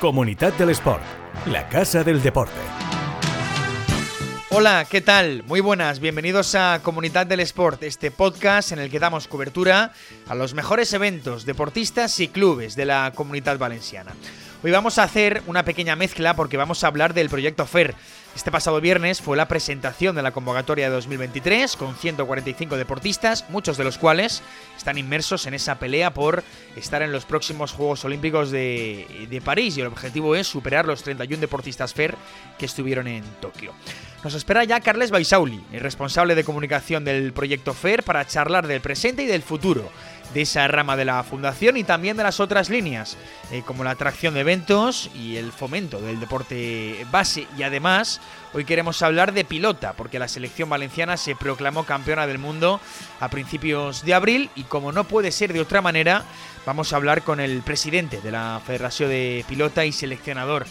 Comunidad del Sport, la casa del deporte. Hola, ¿qué tal? Muy buenas, bienvenidos a Comunidad del Sport, este podcast en el que damos cobertura a los mejores eventos, deportistas y clubes de la comunidad valenciana. Hoy vamos a hacer una pequeña mezcla porque vamos a hablar del proyecto FER. Este pasado viernes fue la presentación de la convocatoria de 2023 con 145 deportistas, muchos de los cuales están inmersos en esa pelea por estar en los próximos Juegos Olímpicos de, París y el objetivo es superar los 31 deportistas FER que estuvieron en Tokio. Nos espera ya Carles Baisauli, el responsable de comunicación del proyecto FER, para charlar del presente y del futuro de esa rama de la fundación y también de las otras líneas, eh, como la atracción de eventos y el fomento del deporte base. Y además, hoy queremos hablar de pilota, porque la selección valenciana se proclamó campeona del mundo a principios de abril y como no puede ser de otra manera, vamos a hablar con el presidente de la Federación de Pilota y seleccionador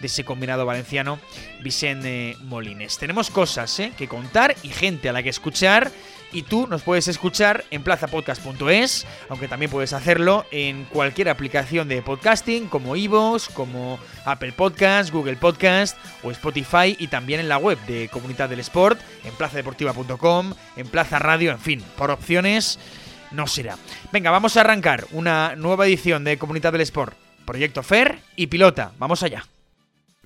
de ese combinado valenciano, Vicente Molines. Tenemos cosas eh, que contar y gente a la que escuchar y tú nos puedes escuchar en plazapodcast.es, aunque también puedes hacerlo en cualquier aplicación de podcasting como Ivos, como Apple Podcast, Google Podcast o Spotify y también en la web de Comunidad del Sport, en plazadeportiva.com, en Plaza Radio, en fin, por opciones no será. Venga, vamos a arrancar una nueva edición de Comunidad del Sport, Proyecto FER y Pilota. Vamos allá.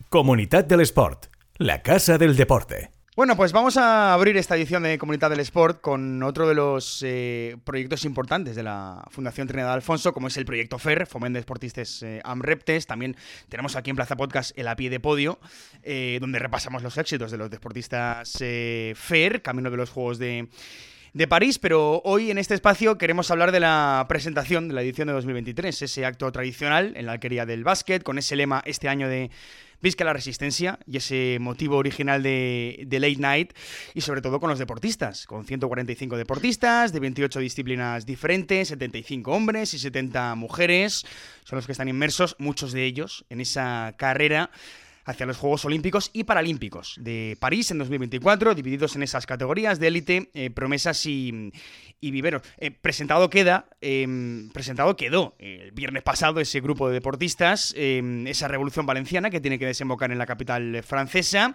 Comunidad del Sport, la casa del deporte. Bueno, pues vamos a abrir esta edición de Comunidad del Sport con otro de los eh, proyectos importantes de la Fundación Trinidad Alfonso, como es el proyecto FER, Fomento de Deportistas eh, AMREPTES. También tenemos aquí en Plaza Podcast el a de podio, eh, donde repasamos los éxitos de los deportistas FER, camino de los Juegos de, de París, pero hoy en este espacio queremos hablar de la presentación de la edición de 2023, ese acto tradicional en la alquería del básquet, con ese lema este año de Visca la resistencia y ese motivo original de, Late Night y sobre todo con los deportistas, con 145 deportistas de 28 disciplinas diferentes, 75 hombres y 70 mujeres, son los que están inmersos, muchos de ellos, en esa carrera hacia los Juegos Olímpicos y Paralímpicos de París en 2024, divididos en esas categorías de élite, eh, promesas y, viveros. Eh, presentado queda, em, presentado quedó el viernes pasado ese grupo de deportistas, esa revolución valenciana que tiene que desembocar en la capital francesa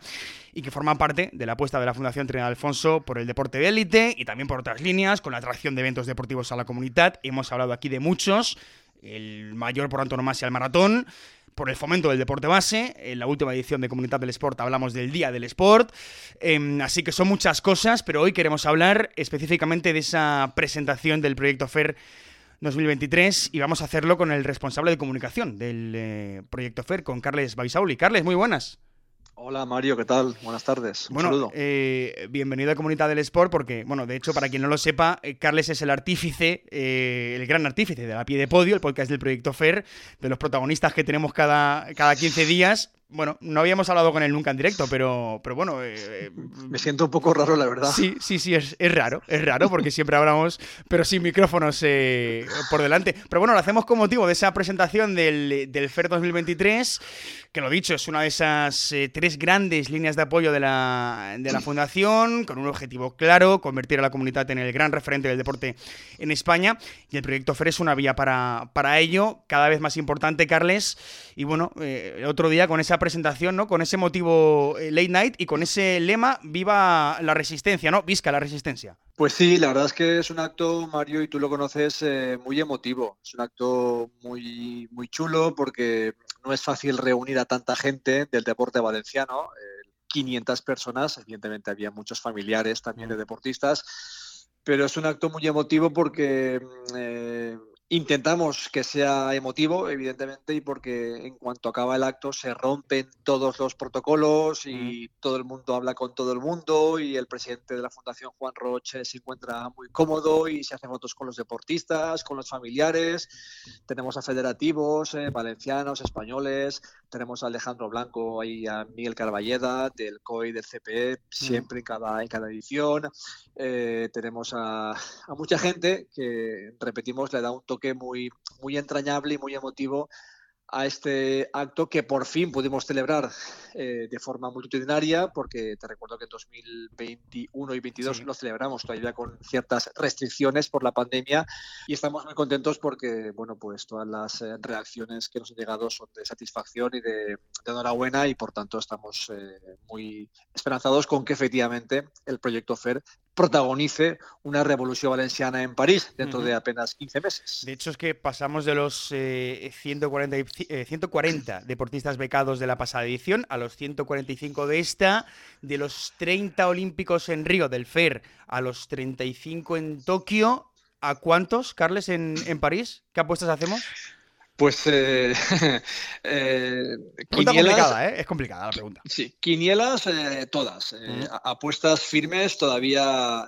y que forma parte de la apuesta de la Fundación Trinidad Alfonso por el deporte de élite y también por otras líneas, con la atracción de eventos deportivos a la comunidad. Hemos hablado aquí de muchos, el mayor por antonomasia el maratón, por el fomento del deporte base. En la última edición de Comunidad del Sport hablamos del Día del Sport. Em, así que son muchas cosas, pero hoy queremos hablar específicamente de esa presentación del proyecto FER 2023 y vamos a hacerlo con el responsable de comunicación del eh, proyecto FER, con Carles Baisauli. Carles, muy buenas. Hola Mario, ¿qué tal? Buenas tardes. Un bueno, eh, bienvenido a Comunidad del Sport porque, bueno, de hecho, para quien no lo sepa, eh, Carles es el artífice, eh, el gran artífice de La Pie de Podio, el podcast del Proyecto FER, de los protagonistas que tenemos cada, cada 15 días bueno, no habíamos hablado con él nunca en directo, pero, pero bueno. Eh, eh, Me siento un poco raro, la verdad. Sí, sí, sí, es, raro, es raro, porque siempre hablamos, pero sin micrófonos eh, por delante. Pero bueno, lo hacemos con motivo de esa presentación del, del FER 2023, que lo dicho, es una de esas tres grandes líneas de apoyo de la, de la Fundación, con un objetivo claro: convertir a la comunidad en el gran referente del deporte en España. Y el proyecto FER es una vía para, para ello, cada vez más importante, Carles. Y bueno, el otro día con esa presentación, ¿no? Con ese motivo eh, late night y con ese lema Viva la resistencia, ¿no? Visca la resistencia. Pues sí, la verdad es que es un acto, Mario, y tú lo conoces, eh, muy emotivo. Es un acto muy, muy chulo porque no es fácil reunir a tanta gente del deporte valenciano. 500 personas, evidentemente había muchos familiares también de deportistas, pero es un acto muy emotivo porque mm, eh, Intentamos que sea emotivo, evidentemente, y porque en cuanto acaba el acto se rompen todos los protocolos y todo el mundo habla con todo el mundo y el presidente de la Fundación Juan Roche se encuentra muy cómodo y se hace fotos con los deportistas, con los familiares. Tenemos a federativos, eh, valencianos, españoles, tenemos a Alejandro Blanco y a Miguel Carballeda del COI del CPE, siempre en, cada, en cada edición. Eh, tenemos a, a mucha gente que, repetimos, le da un toque muy, muy entrañable y muy emotivo a este acto que por fin pudimos celebrar eh, de forma multitudinaria, porque te recuerdo que en 2021 y 2022 lo celebramos todavía con ciertas restricciones por la pandemia y estamos muy contentos porque, bueno, pues todas las eh, reacciones que nos han llegado son de satisfacción y de, enhorabuena y por tanto estamos eh, muy esperanzados con que efectivamente el proyecto FER protagonice una revolución valenciana en París dentro de apenas 15 meses. De hecho, es que pasamos de los 140, eh, 140 eh, deportistas becados de la pasada edición a los 145 de esta, de los 30 olímpicos en Río del FER a los 35 en Tokio. ¿A cuántos, Carles, en, en París? ¿Qué apuestas hacemos? Pues eh, eh, complicada, ¿eh? Es complicada la pregunta. Sí, quinielas eh, todas. Apuestas firmes todavía,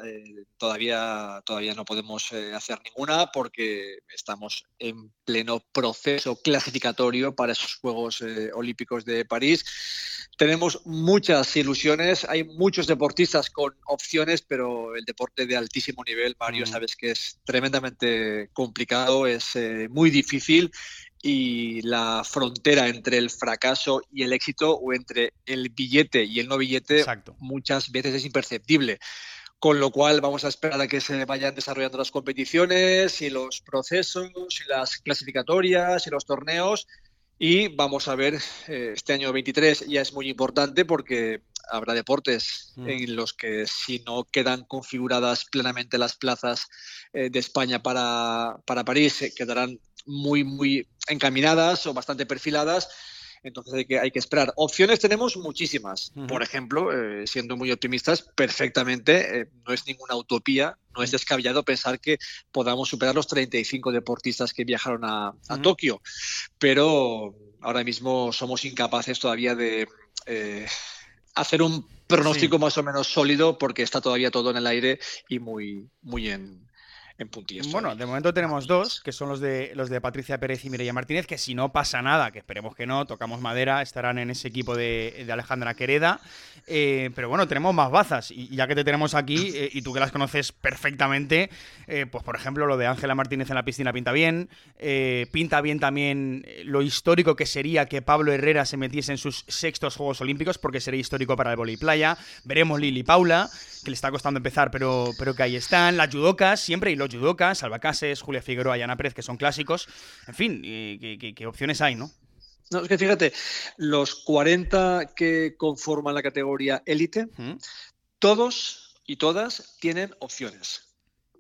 todavía, todavía no podemos hacer ninguna porque estamos en pleno proceso clasificatorio para esos Juegos Olímpicos de París. Tenemos muchas ilusiones, hay muchos deportistas con opciones, pero el deporte de altísimo nivel, Mario, sabes que es tremendamente complicado, es muy difícil y la frontera entre el fracaso y el éxito o entre el billete y el no billete muchas veces es imperceptible. Con lo cual vamos a esperar a que se vayan desarrollando las competiciones y los procesos y las clasificatorias y los torneos y vamos a ver, eh, este año 23 ya es muy importante porque habrá deportes mm. en los que si no quedan configuradas plenamente las plazas eh, de España para, para París, eh, quedarán muy, muy encaminadas o bastante perfiladas. Entonces hay que, hay que esperar. Opciones tenemos muchísimas. Por ejemplo, eh, siendo muy optimistas, perfectamente, eh, no es ninguna utopía, no es descabellado pensar que podamos superar los 35 deportistas que viajaron a, Tokio. Pero ahora mismo somos incapaces todavía de eh, hacer un pronóstico más o menos sólido porque está todavía todo en el aire y muy, muy en, bueno, de momento tenemos dos, que son los de los de Patricia Pérez y Mireia Martínez, que si no pasa nada, que esperemos que no, tocamos madera, estarán en ese equipo de, Alejandra Quereda. Eh, pero bueno, tenemos más bazas, y ya que te tenemos aquí, eh, y tú que las conoces perfectamente, eh, pues por ejemplo, lo de Ángela Martínez en la piscina pinta bien. pinta bien también lo histórico que sería que Pablo Herrera se metiese en sus sextos Juegos Olímpicos, porque sería histórico para el vóley playa. Veremos Lili Paula, que le está costando empezar, pero, pero que ahí están. Las judocas, siempre, y los Yudoka, Salva Cases, Julia Figueroa y Ana Pérez, que son clásicos. En fin, ¿qué, opciones hay, no? No, es que fíjate, los 40 que conforman la categoría élite, todos y todas tienen opciones.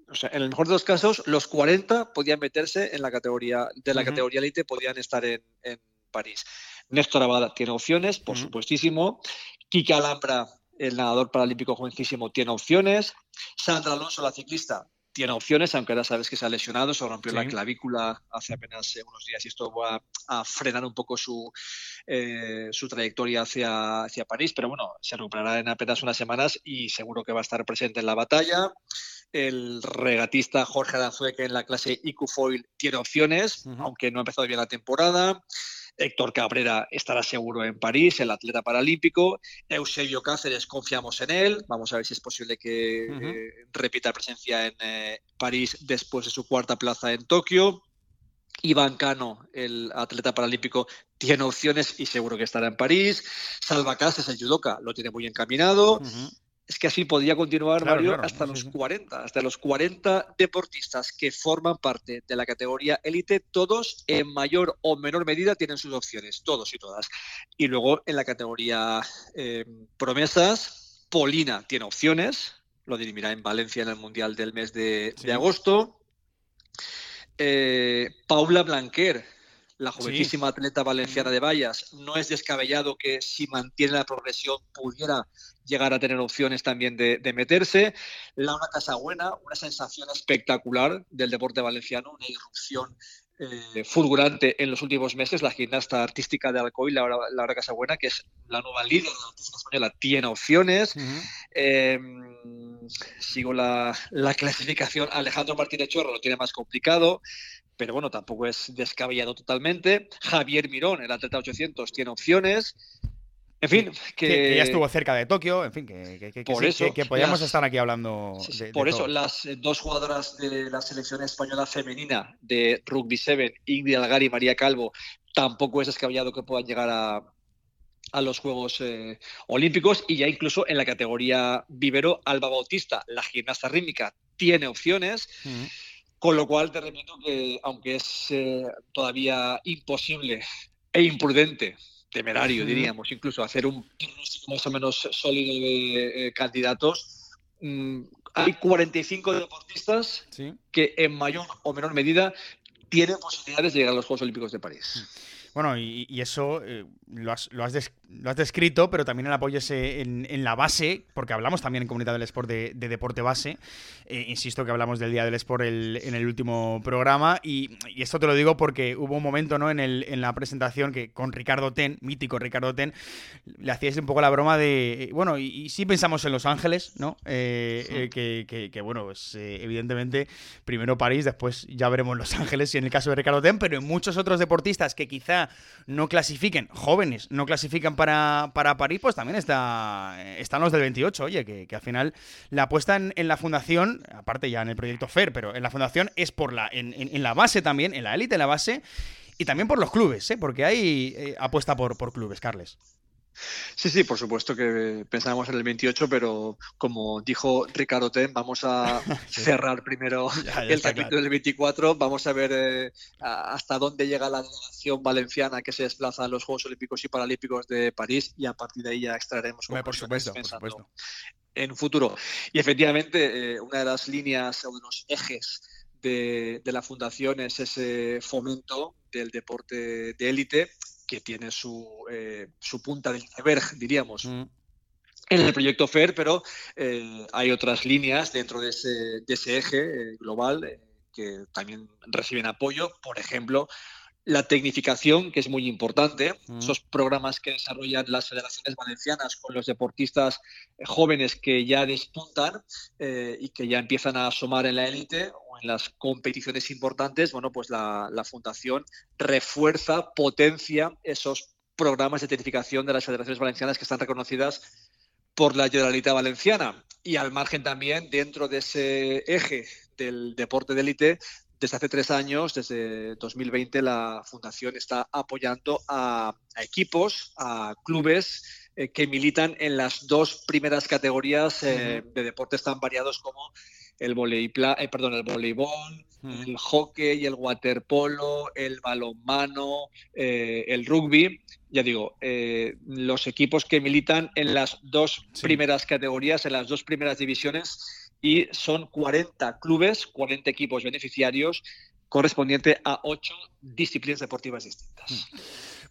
O sea, en el mejor de los casos, los 40 podían meterse en la categoría de la categoría élite, podían estar en, París. Néstor Abada tiene opciones, por supuestísimo. Kika Alhambra, el nadador paralímpico jovencísimo, tiene opciones. Sandra Alonso, la ciclista, tiene opciones, aunque ahora sabes que se ha lesionado, se rompió la clavícula hace apenas eh, unos días y esto va a frenar un poco su, eh, su trayectoria hacia, hacia París, pero bueno, se recuperará en apenas unas semanas y seguro que va a estar presente en la batalla. El regatista Jorge Aranzueque en la clase IQ Foil tiene opciones, aunque no ha empezado bien la temporada. Héctor Cabrera estará seguro en París, el atleta paralímpico. Eusebio Cáceres, confiamos en él. Vamos a ver si es posible que eh, repita presencia en eh, París después de su cuarta plaza en Tokio. Iván Cano, el atleta paralímpico, tiene opciones y seguro que estará en París. Salva Cáceres, el judoka, lo tiene muy encaminado es que así podría continuar, Mario, hasta los 40, hasta los 40 deportistas que forman parte de la categoría élite, todos en mayor o menor medida tienen sus opciones, todos y todas. Y luego en la categoría eh, promesas, Polina tiene opciones, lo dirimirá en Valencia en el Mundial del mes de, agosto. Eh, Paula Blanquer la jovencísima atleta valenciana de vallas, no es descabellado que si mantiene la progresión pudiera llegar a tener opciones también de, meterse. Laura Casabuena, una sensación espectacular del deporte valenciano, una irrupción eh, fulgurante en los últimos meses. La gimnasta artística de Alcoy, Laura, Laura Casabuena, que es la nueva líder de la artística española, tiene opciones. Em, sigo la, la, clasificación. Alejandro Martínez Chorro lo tiene más complicado pero bueno, tampoco es descabellado totalmente. Javier Mirón, el atleta 800, tiene opciones. En fin, que, ya estuvo cerca de Tokio, en fin, que, que, por eso, que podíamos estar aquí hablando. por eso, las dos jugadoras de la selección española femenina de Rugby 7, Ingrid Algar y María Calvo, tampoco es descabellado que puedan llegar a, a los Juegos eh, Olímpicos y ya incluso en la categoría vivero, Alba Bautista, la gimnasta rítmica, tiene opciones. Con lo cual te repito que, aunque es eh, todavía imposible e imprudente, temerario diríamos, incluso hacer un pronóstico más o menos sólido de eh, candidatos, mm, hay 45 deportistas que en mayor o menor medida tienen posibilidades de llegar a los Juegos Olímpicos de París. Bueno, y, eso eh, lo, has, descrito, pero también el apoyo en, en, la base, porque hablamos también en Comunidad del Sport de, deporte base. Eh, insisto que hablamos del Día del Sport en el último programa, y, esto te lo digo porque hubo un momento ¿no? en, el, en la presentación que con Ricardo Ten, mítico Ricardo Ten, le hacíais un poco la broma de, bueno, y, sí pensamos en Los Ángeles, ¿no? Eh, que, bueno, pues evidentemente primero París, después ya veremos Los Ángeles, y en el caso de Ricardo Ten, pero en muchos otros deportistas que no clasifiquen, jóvenes no clasifican para, para París, pues también está, están los del 28, oye, que, al final la apuesta en, la fundación, aparte ya en el proyecto FER, pero en la fundación es por la, en, la base también, en la élite, en la base, y también por los clubes, ¿eh? porque hay eh, apuesta por, por clubes, Carles. Sí, sí, por supuesto que pensábamos en el 28, pero como dijo Ricardo Ten, vamos a cerrar primero el capítulo del 24, vamos a ver eh, hasta dónde llega la delegación valenciana que se desplaza a los Juegos Olímpicos y Paralímpicos de París y a partir de ahí ya extraeremos por supuesto, por supuesto. en futuro. Y efectivamente, eh, una de las líneas o de los ejes de, de la fundación es ese fomento del deporte de élite que tiene su, eh, su punta del iceberg, diríamos. Mm. en el proyecto FER, pero eh, hay otras líneas dentro de ese, de ese eje eh, global que también reciben apoyo. Por ejemplo, la tecnificación, que es muy importante, mm. esos programas que desarrollan las federaciones valencianas con los deportistas jóvenes que ya despuntan y que ya empiezan a asomar en la élite en las competiciones importantes, bueno, pues la, Fundación refuerza, potencia esos programas de certificación de las federaciones valencianas que están reconocidas por la Generalitat Valenciana. Y al margen también, dentro de ese eje del deporte de élite, desde hace tres años, desde 2020, la Fundación está apoyando a, equipos, a clubes eh, que militan en las dos primeras categorías eh, de deportes tan variados como el, eh, perdón, el voleibol, el hockey, el waterpolo, el balonmano, el rugby. Ya digo, los equipos que militan en las dos primeras categorías, en las dos primeras divisiones, y son 40 clubes, 40 equipos beneficiarios, correspondiente a ocho disciplinas deportivas distintas.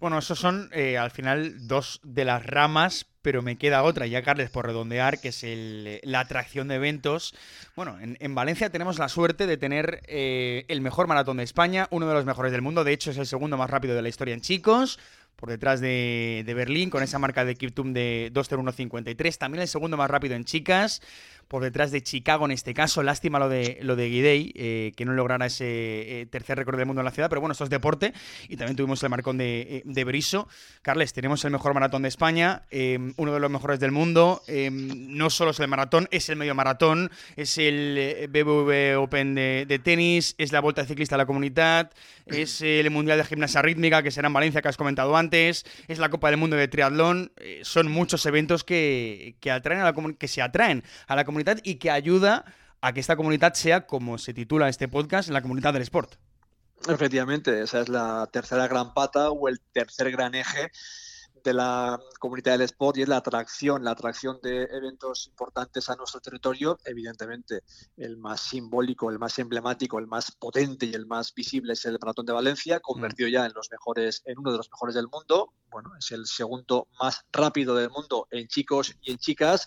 Bueno, esos son al final dos de las ramas pero me queda otra, ya Carles, por redondear, que es la atracción de eventos. Bueno, en, Valencia tenemos la suerte de tener eh, el mejor maratón de España, uno de los mejores del mundo, de hecho es el segundo más rápido de la historia en chicos, por detrás de, Berlín, con esa marca de Kiptum de 2.01.53, también el segundo más rápido en chicas, por detrás de Chicago en este caso. Lástima lo de, lo de Guidey, eh, que no lograra ese eh, tercer récord del mundo en la ciudad, pero bueno, esto es deporte. Y también tuvimos el marcón de, eh, de Briso. Carles, tenemos el mejor maratón de España, uno de los mejores del mundo. no solo es el maratón, es el medio maratón, es el BBV Open de, tenis, es la Vuelta Ciclista a la Comunidad, es el Mundial de Gimnasia Rítmica que será en Valencia, que has comentado antes, es la Copa del Mundo de Triatlón. son muchos eventos que, atraen a la que se atraen a la comunidad y que ayuda a que esta comunidad sea, como se titula este podcast, la comunidad del sport. Efectivamente, esa es la tercera gran pata o el tercer gran eje de la comunidad del sport y es la atracción, la atracción de eventos importantes a nuestro territorio. Evidentemente, el más simbólico, el más emblemático, el más potente y el más visible es el Maratón de Valencia, convertido ya en los mejores, en uno de los mejores del mundo. Bueno, es el segundo más rápido del mundo en chicos y en chicas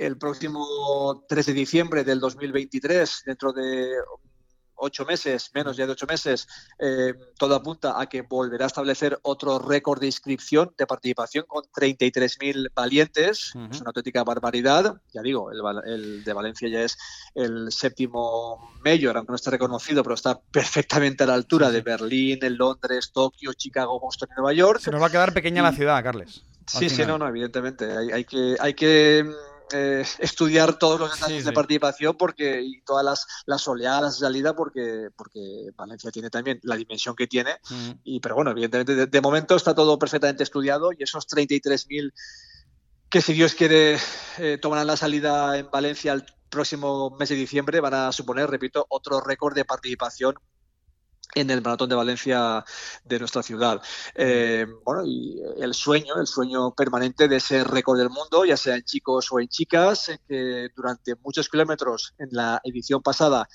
el próximo 3 de diciembre del 2023, dentro de ocho meses, menos ya de ocho meses, eh, todo apunta a que volverá a establecer otro récord de inscripción, de participación con 33.000 valientes. Es una auténtica barbaridad. Ya digo, el, de Valencia ya es el séptimo mayor, aunque no esté reconocido, pero está perfectamente a la altura de Berlín, Londres, Tokio, Chicago, Boston y Nueva York. Se nos va a quedar pequeña la ciudad, Carles. Sí, sí, no, no, evidentemente. Hay, hay, que, hay que eh, estudiar todos los detalles de participación porque y todas las, las oleadas de salida porque, porque Valencia tiene también la dimensión que tiene. Mm. Y, pero bueno, evidentemente, de, momento está todo perfectamente estudiado y esos 33.000 que si Dios quiere eh, tomarán la salida en Valencia el próximo mes de diciembre van a suponer, repito, otro récord de participación en el Maratón de Valencia de nuestra ciudad. Eh, bueno, y el sueño, el sueño permanente de ser récord del mundo, ya sea en chicos o en chicas, que durante muchos kilómetros en la edición pasada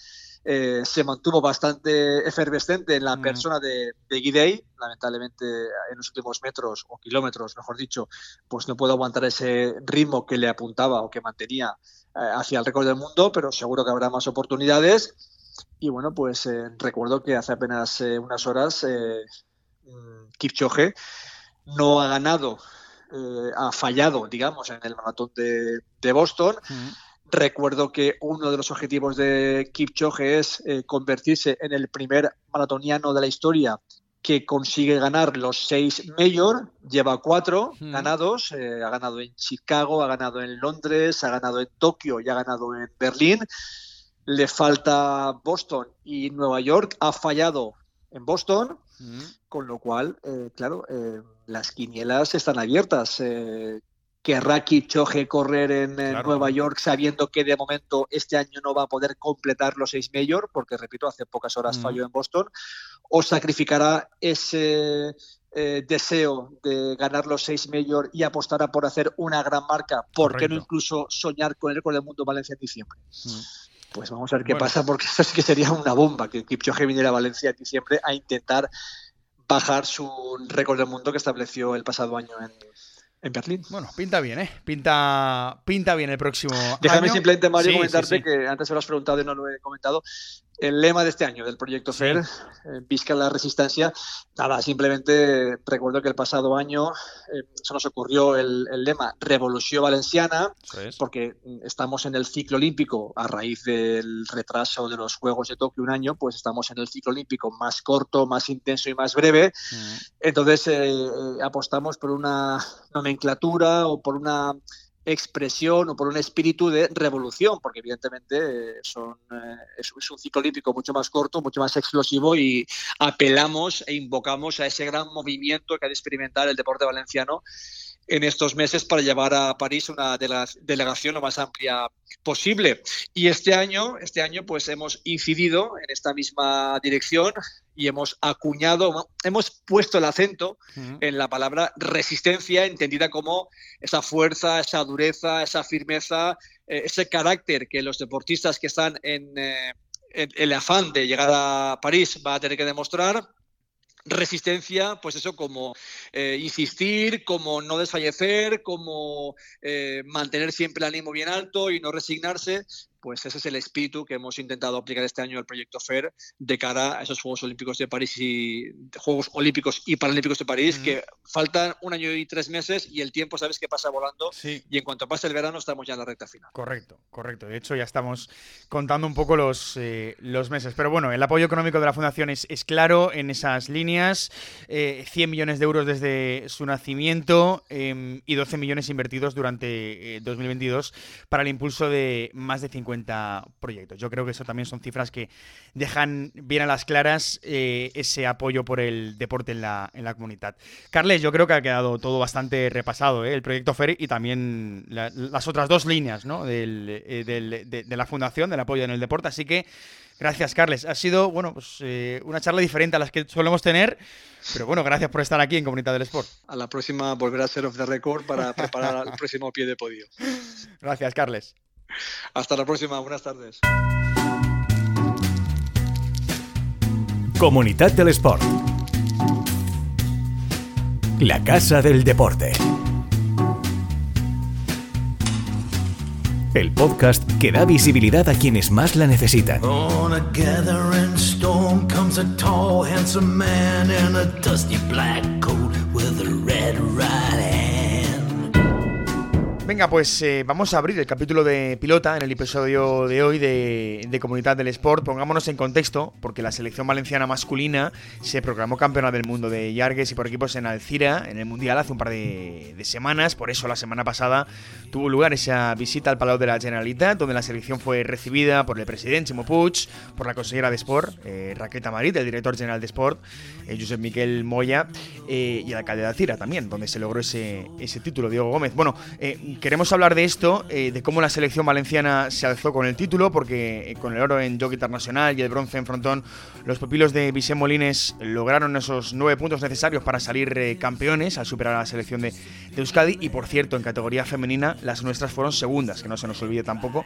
eh, se mantuvo bastante efervescente en la mm. persona de, de Guidey. Lamentablemente, en los últimos metros o kilómetros, mejor dicho, pues no puedo aguantar ese ritmo que le apuntaba o que mantenía eh, hacia el récord del mundo, pero seguro que habrá más oportunidades. Y bueno, pues eh, recuerdo que hace apenas unas horas mm, Kipchoge no ha ganado, ha fallado, digamos, en el maratón de, de Boston. Recuerdo que uno de los objetivos de Kipchoge es eh, convertirse en el primer maratoniano de la historia que consigue ganar los seis mayor, lleva cuatro ganados, eh, ha ganado en Chicago, ha ganado en Londres, ha ganado en Tokio y ha ganado en Berlín. Le falta Boston y Nueva York, ha fallado en Boston, con lo cual, eh, claro, las quinielas están abiertas. Querrá Kipchoge correr en, Nueva York sabiendo que de momento este año no va a poder completar los seis mayor, porque repito, hace pocas horas mm. falló en Boston, o sacrificará ese eh, deseo de ganar los seis mayor y apostará por hacer una gran marca, ¿por qué no incluso soñar con el récord del mundo Valencia en diciembre? Mm. Pues vamos a ver qué pasa, porque eso sí que sería una bomba, que Kipchoge viniera a Valencia en diciembre a intentar bajar su récord del mundo que estableció el pasado año en, en Berlín. Bueno, pinta bien, ¿eh? Pinta, pinta bien el próximo. Déjame simplemente, Mario, comentarte que antes se lo has preguntado y no lo he comentado el lema de este año del proyecto FER, eh, Visca la Resistencia, nada, simplemente recuerdo que el pasado año eh, se nos ocurrió el, lema Revolución Valenciana, porque estamos en el ciclo olímpico a raíz del retraso de los Juegos de Tokio un año, pues estamos en el ciclo olímpico más corto, más intenso y más breve. Mm. Entonces eh, apostamos por una nomenclatura o por una expresión o por un espíritu de revolución, porque evidentemente eh, son, eh, es, un ciclo olímpico mucho más corto, mucho más explosivo y apelamos e invocamos a ese gran movimiento que ha de experimentar el deporte valenciano en estos meses para llevar a París una delegación lo más amplia posible. Y este año, este año pues hemos incidido en esta misma dirección y hemos acuñado, hemos puesto el acento en la palabra resistencia, entendida como esa fuerza, esa dureza, esa firmeza, eh, ese carácter que los deportistas que están en, eh, en el afán de llegar a París van a tener que demostrar resistencia, pues eso, como eh, insistir, como no desfallecer, como eh, mantener siempre el ánimo bien alto y no resignarse, pues ese es el espíritu que hemos intentado aplicar este año al proyecto FER de cara a esos Juegos Olímpicos de París y Juegos Olímpicos y Paralímpicos de París, que faltan un año y tres meses y el tiempo sabes que pasa volando y en cuanto pase el verano estamos ya en la recta final. Correcto, correcto. De hecho ya estamos contando un poco los, eh, los meses. Pero bueno, el apoyo económico de la Fundación es, claro en esas líneas. 100 eh, millones de euros desde su nacimiento em, y 12 millones invertidos durante 2022 eh, para el impulso de más de 50 proyectos. Yo creo que eso también son cifras que dejan bien a las claras eh, ese apoyo por el deporte en la, en la comunidad. Carles, yo creo que ha quedado todo bastante repasado, ¿eh? el proyecto FERI y también las otras dos líneas ¿no? Eh, de, la fundación, del apoyo en el deporte. Así que Gracias, Carles. Ha sido, bueno, pues una charla diferente a las que solemos tener, pero bueno, gracias por estar aquí en Comunidad del Sport. A la próxima volverá a ser off the record para preparar el próximo pie de podio. Gracias, Carles. Hasta la próxima, buenas tardes. Comunidad del Sport. La Casa del Deporte. El podcast que da visibilidad a quienes más la necesitan. Venga, pues eh, vamos a abrir el capítulo de pilota en el episodio de hoy de, Comunidad del Sport. Pongámonos en contexto, porque la selección valenciana masculina se proclamó campeona del mundo de Yargues y por equipos en Alcira, en el Mundial, hace un par de, semanas. Por eso la semana pasada tuvo lugar esa visita al Palau de la Generalitat, donde la selección fue recibida por el presidente Puig, por la consejera de Sport, eh, Raquel Tamarit, el director general de Sport, eh, Josep Miquel Moya, y el alcalde de Alcira también, donde se logró ese, ese título, Diego Gómez. Bueno, queremos hablar de esto, eh, de cómo la selección valenciana se alzó con el título, porque eh, con el oro en Jockey Internacional y el bronce en frontón, los pupilos de Vicente Molines lograron esos nueve puntos necesarios para salir eh, campeones al superar a la selección de, Euskadi. Y por cierto, en categoría femenina, las nuestras fueron segundas, que no se nos olvide tampoco.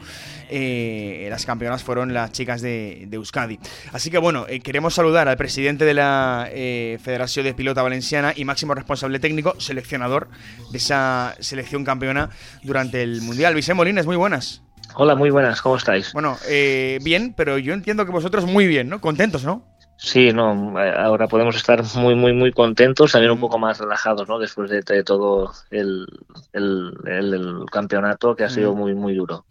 las campeonas fueron las chicas de, Euskadi. Así que bueno, queremos saludar al presidente de la Federación de Pilota Valenciana y máximo responsable técnico, seleccionador de esa selección campeona durante el Mundial. Vicente Molines, muy buenas. Hola, muy buenas, ¿cómo estáis? Bueno, eh, bien, pero yo entiendo que vosotros muy bien, ¿no? Contentos, ¿no? Sí, no, eh, ahora podemos estar muy, muy, muy contentos, también un poco más relajados, ¿no? Después de, todo el, campeonato que ha sido muy, muy duro.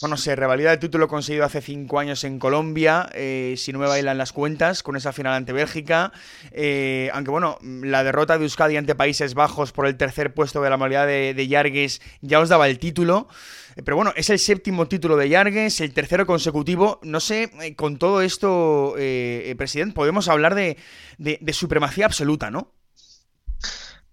Bueno, se revalida el título conseguido hace cinco años en Colombia, eh, si no me bailan las cuentas, con esa final ante Bélgica. Eh, aunque bueno, la derrota de Euskadi ante Países Bajos por el tercer puesto de la modalidad de, de Yargues ya os daba el título. Eh, pero bueno, es el séptimo título de Yargues, el tercero consecutivo. No sé, eh, con todo esto, eh, presidente, podemos hablar de, supremacía absoluta, ¿no?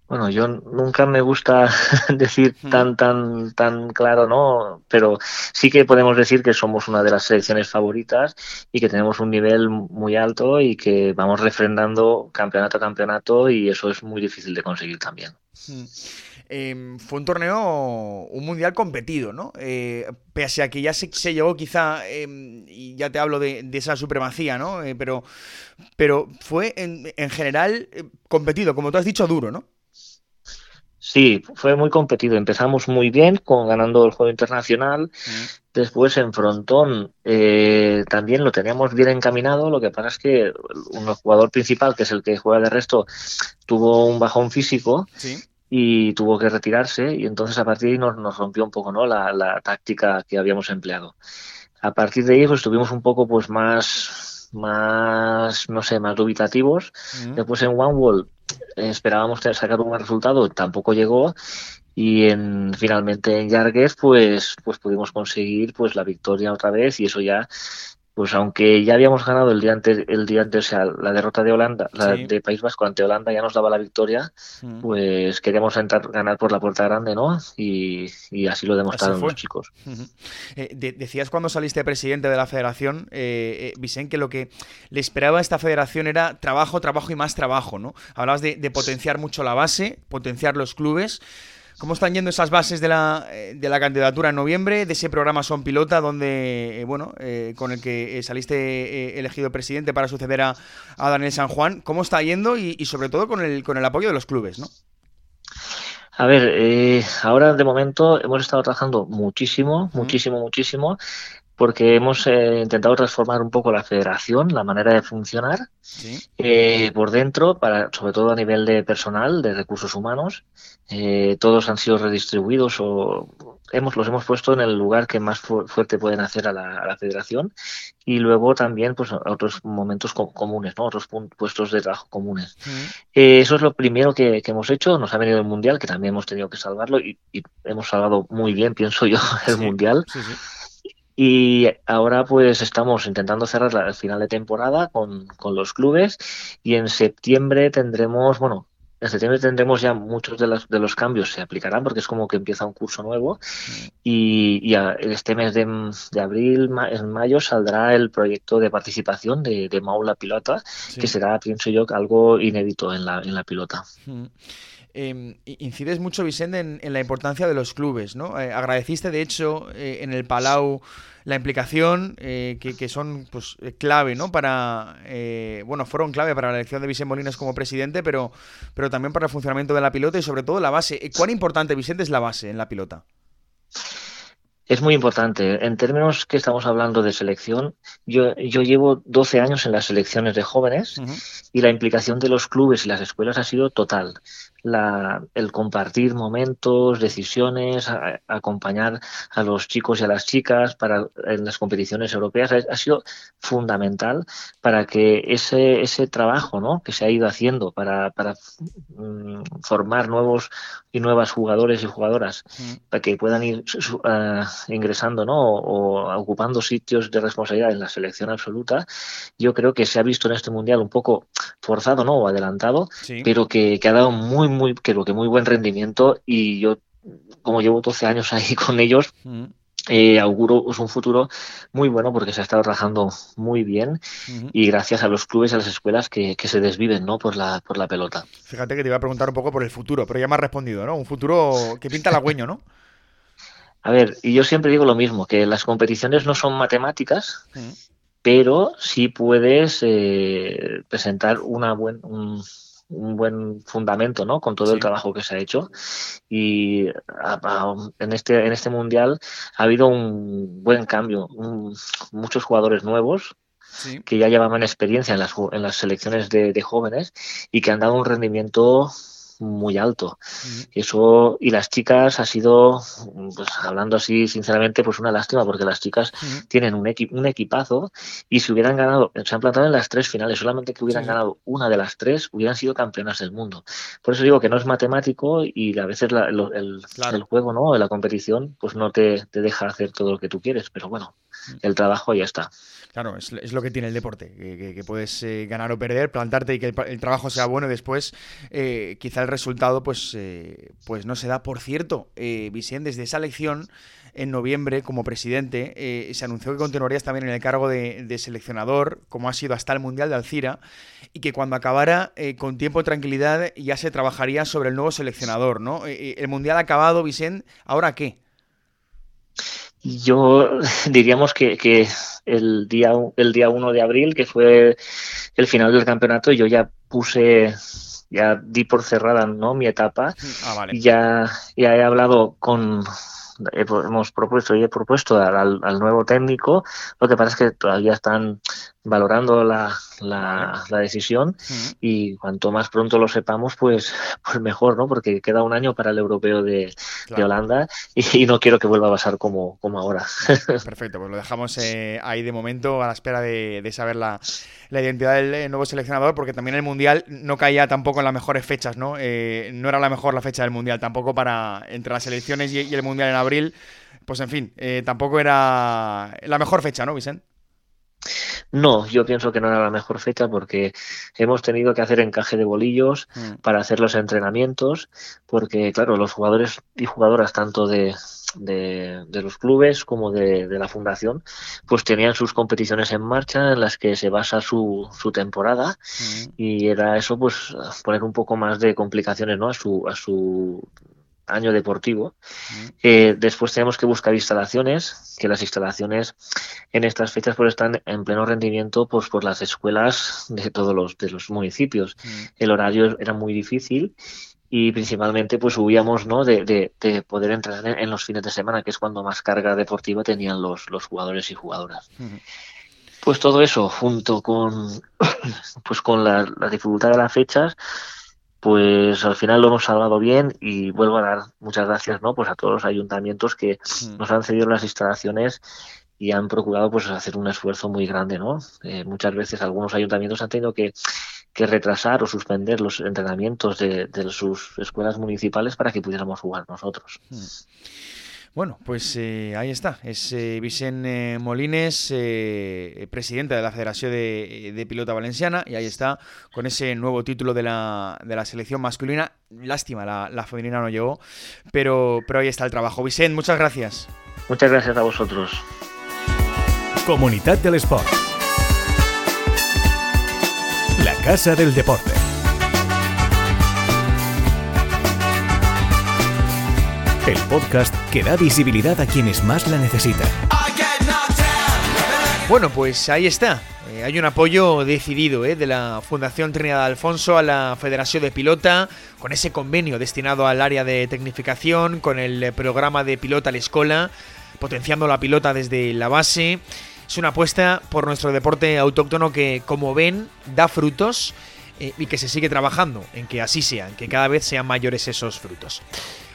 Bueno, yo nunca me gusta decir tan, tan, tan claro, ¿no? Pero sí que podemos decir que somos una de las selecciones favoritas y que tenemos un nivel muy alto y que vamos refrendando campeonato a campeonato y eso es muy difícil de conseguir también. Em, fue un torneo, un mundial competido, ¿no? Eh, pese a que ya se, se llegó quizá, em, y ya te hablo de, esa supremacía, ¿no? Eh, pero, pero fue en, general eh, competido, como tú has dicho, duro, ¿no? Sí, fue muy competido. Empezamos muy bien con ganando el juego internacional. Después en frontón también lo teníamos bien encaminado. Lo que pasa es que un jugador principal, que es el que juega de resto, tuvo un bajón físico ¿Sí? Y tuvo que retirarse y entonces a partir de ahí nos, nos rompió un poco ¿no? la, la, táctica que habíamos empleado. A partir de ahí pues estuvimos un poco pues más, más no sé, más dubitativos. Después en One Wall eh, esperábamos sacar un buen resultado, tampoco llegó y en finalmente en Yargues pues pues pudimos conseguir pues la victoria otra vez y eso ya pues aunque ya habíamos ganado el día antes, el día antes, o sea, la derrota de Holanda, la de País Vasco ante Holanda ya nos daba la victoria, mm. pues queríamos entrar, ganar por la puerta grande, ¿no? Y, así lo demostraron los chicos. Eh, decías cuando saliste presidente de la federación, eh, eh que lo que le esperaba a esta federación era trabajo, trabajo y más trabajo, ¿no? Hablabas de, de potenciar mucho la base, potenciar los clubes. ¿Cómo están yendo esas bases de la, eh, de la candidatura en noviembre, de ese programa Son Pilota, donde, eh, bueno, eh, con el que saliste elegido presidente para suceder a, Daniel San Juan? ¿Cómo está yendo y, sobre todo con el, con el apoyo de los clubes, no? A ver, ahora de momento hemos estado trabajando muchísimo, muchísimo, muchísimo porque hemos eh, intentado transformar un poco la federación, la manera de funcionar eh, por dentro, para, sobre todo a nivel de personal, de recursos humanos. Eh, todos han sido redistribuidos o hemos, los hemos puesto en el lugar que más fuerte pueden hacer a la, federación y luego también pues otros momentos comunes, ¿no? otros puestos de trabajo comunes. eso es lo primero que, hemos hecho. Nos ha venido el mundial, que también hemos tenido que salvarlo y, hemos salvado muy bien, pienso yo, el mundial. Y ahora pues estamos intentando cerrar el final de temporada con, los clubes. Y en septiembre tendremos, bueno, en septiembre tendremos ya muchos de los, de los cambios se aplicarán porque es como que empieza un curso nuevo. Y, y este mes de, abril, en mayo, saldrá el proyecto de participación de, Maula Pilota, que será, pienso yo, algo inédito en la, en la pilota. Em, incides mucho, Vicente, en, la importancia de los clubes, ¿no? Eh, agradeciste, de hecho, eh, en el Palau la implicación eh, que, son pues, clave, ¿no? Para, bueno, fueron clave para la elección de Vicente Molinas como presidente, pero, pero también para el funcionamiento de la pilota y sobre todo la base. ¿Cuán importante, Vicente, es la base en la pilota? Es muy importante. En términos que estamos hablando de selección, yo, yo llevo 12 años en las selecciones de jóvenes y la implicación de los clubes y las escuelas ha sido total. El compartir momentos, decisiones, acompañar a los chicos y a las chicas para en las competiciones europeas ha, sido fundamental para que ese, ese trabajo ¿no? que se ha ido haciendo para, para mm, formar nuevos y nuevas jugadores y jugadoras mm. para que puedan ir uh, ingresando ¿no? o, ocupando sitios de responsabilidad en la selección absoluta, yo creo que se ha visto en este mundial un poco forzado ¿no? o adelantado, pero que, que, ha dado muy, muy, creo que muy buen rendimiento y yo, como llevo 12 años ahí con ellos, mm. Eh, auguro es un futuro muy bueno porque se ha estado trabajando muy bien y gracias a los clubes y a las escuelas que, se desviven ¿no? por, la, por la pelota. Fíjate que te iba a preguntar un poco por el futuro, pero ya me has respondido, ¿no? Un futuro que pinta halagüeño, ¿no? A ver, y yo siempre digo lo mismo, que las competiciones no son matemáticas, pero sí puedes eh, presentar una buena un buen fundamento, ¿no? Con todo el trabajo que se ha hecho. Y en este, en este mundial ha habido un buen cambio. muchos jugadores nuevos, que ya llevaban experiencia en las, en las selecciones de, de, jóvenes y que han dado un rendimiento muy alto. Eso, y las chicas ha sido, pues hablando así sinceramente, pues una lástima, porque las chicas tienen un, un equipazo y si hubieran ganado, se han plantado en las tres finales, solamente que hubieran ganado una de las tres, hubieran sido campeonas del mundo. Por eso digo que no es matemático y a veces el, juego, ¿no? La competición, pues no te, te deja hacer todo lo que tú quieres, pero bueno, el trabajo ya está. Claro, es, lo que tiene el deporte, que, puedes eh, ganar o perder, plantarte y que el, trabajo sea bueno y después eh, quizá el resultado pues, eh, pues no se da. Por cierto, Vicente, desde esa elección en noviembre como presidente se anunció que continuarías también en el cargo de, seleccionador, como ha sido hasta el Mundial de Alcira, y que cuando acabara con tiempo y tranquilidad ya se trabajaría sobre el nuevo seleccionador, ¿no? el Mundial ha acabado, Vicente, ¿ahora qué? Yo diríamos que, el día el día 1 de abril, que fue el final del campeonato, yo ya puse ya di por cerrada no mi etapa. Ah, y ya, ya he hablado con hemos propuesto y he propuesto al, nuevo técnico. Lo que pasa es que todavía están valorando la, la, decisión y cuanto más pronto lo sepamos, pues, pues mejor, ¿no? Porque queda un año para el europeo de, Holanda y, no quiero que vuelva a pasar como, como ahora. Perfecto, pues lo dejamos eh, ahí de momento a la espera de, saber la, identidad del eh, nuevo seleccionador, porque también el Mundial no caía tampoco en las mejores fechas, ¿no? Eh, no era la mejor la fecha del Mundial, tampoco para entre las elecciones y, el Mundial en abril, pues en fin, tampoco era la mejor fecha, ¿no, Vicente? No, yo pienso que no era la mejor fecha porque hemos tenido que hacer encaje de bolillos mm. para hacer los entrenamientos, porque claro, los jugadores y jugadoras tanto de, de, los clubes como de, la fundación, pues tenían sus competiciones en marcha en las que se basa su, su temporada mm. y era eso pues poner un poco más de complicaciones ¿no? a su, a su año deportivo. Eh, después tenemos que buscar instalaciones, que las instalaciones en estas fechas pues están en pleno rendimiento pues por las escuelas de todos los, de los municipios. El horario era muy difícil y principalmente pues huíamos ¿no? de, de, poder entrar en, los fines de semana, que es cuando más carga deportiva tenían los, los jugadores y jugadoras. Pues todo eso, junto con, pues con la, la dificultad de las fechas, pues al final lo hemos salvado bien y vuelvo a dar muchas gracias ¿no? pues a todos los ayuntamientos que mm. nos han cedido las instalaciones y han procurado pues hacer un esfuerzo muy grande no eh, muchas veces algunos ayuntamientos han tenido que, retrasar o suspender los entrenamientos de, sus escuelas municipales para que pudiéramos jugar nosotros mm. Bueno, pues eh, ahí está. Es eh, Vicente eh, Molines, eh, presidente de la Federación de, Pilota Valenciana, y ahí está con ese nuevo título de la, de la selección masculina. Lástima, la, la, femenina no llegó, pero, pero ahí está el trabajo. Vicente, muchas gracias. Muchas gracias a vosotros. Comunidad del Sport. La Casa del Deporte. El podcast que da visibilidad a quienes más la necesitan. Bueno, pues ahí está. Eh, hay un apoyo decidido eh, de la Fundación Trinidad Alfonso a la Federación de Pilota, con ese convenio destinado al área de tecnificación, con el programa de Pilota a la Escuela, potenciando la pilota desde la base. Es una apuesta por nuestro deporte autóctono que, como ven, da frutos eh, y que se sigue trabajando en que así sean, que cada vez sean mayores esos frutos.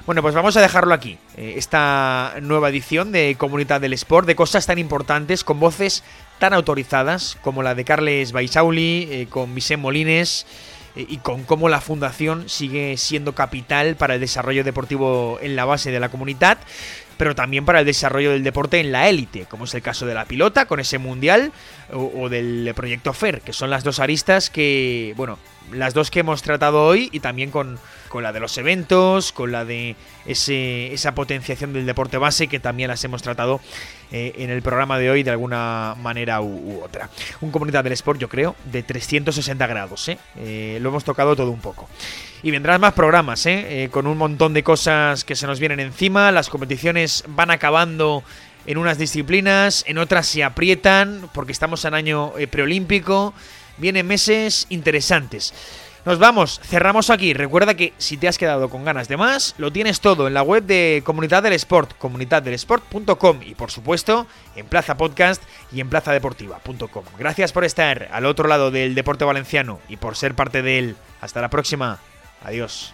Bueno, pues vamos a dejarlo aquí. Eh, esta nueva edición de Comunidad del Sport, de cosas tan importantes, con voces tan autorizadas como la de Carles Baisauli, eh, con Vicente Molines eh, y con cómo la fundación sigue siendo capital para el desarrollo deportivo en la base de la comunidad, pero también para el desarrollo del deporte en la élite, como es el caso de la pilota con ese mundial o, o del proyecto FER, que son las dos aristas que, bueno, las dos que hemos tratado hoy y también con con la de los eventos, con la de ese, esa potenciación del deporte base que también las hemos tratado eh, en el programa de hoy de alguna manera u, otra. Un comunidad del sport, yo creo, de 360 grados. ¿eh? ¿eh? lo hemos tocado todo un poco. Y vendrán más programas, ¿eh? con un montón de cosas que se nos vienen encima. Las competiciones van acabando en unas disciplinas, en otras se aprietan porque estamos en año preolímpico. Vienen meses interesantes. Nos vamos, cerramos aquí. Recuerda que si te has quedado con ganas de más, lo tienes todo en la web de Comunidad del Sport, comunidaddelesport.com y por supuesto en Plaza Podcast y en plazadeportiva.com. Gracias por estar al otro lado del deporte valenciano y por ser parte de él. Hasta la próxima. Adiós.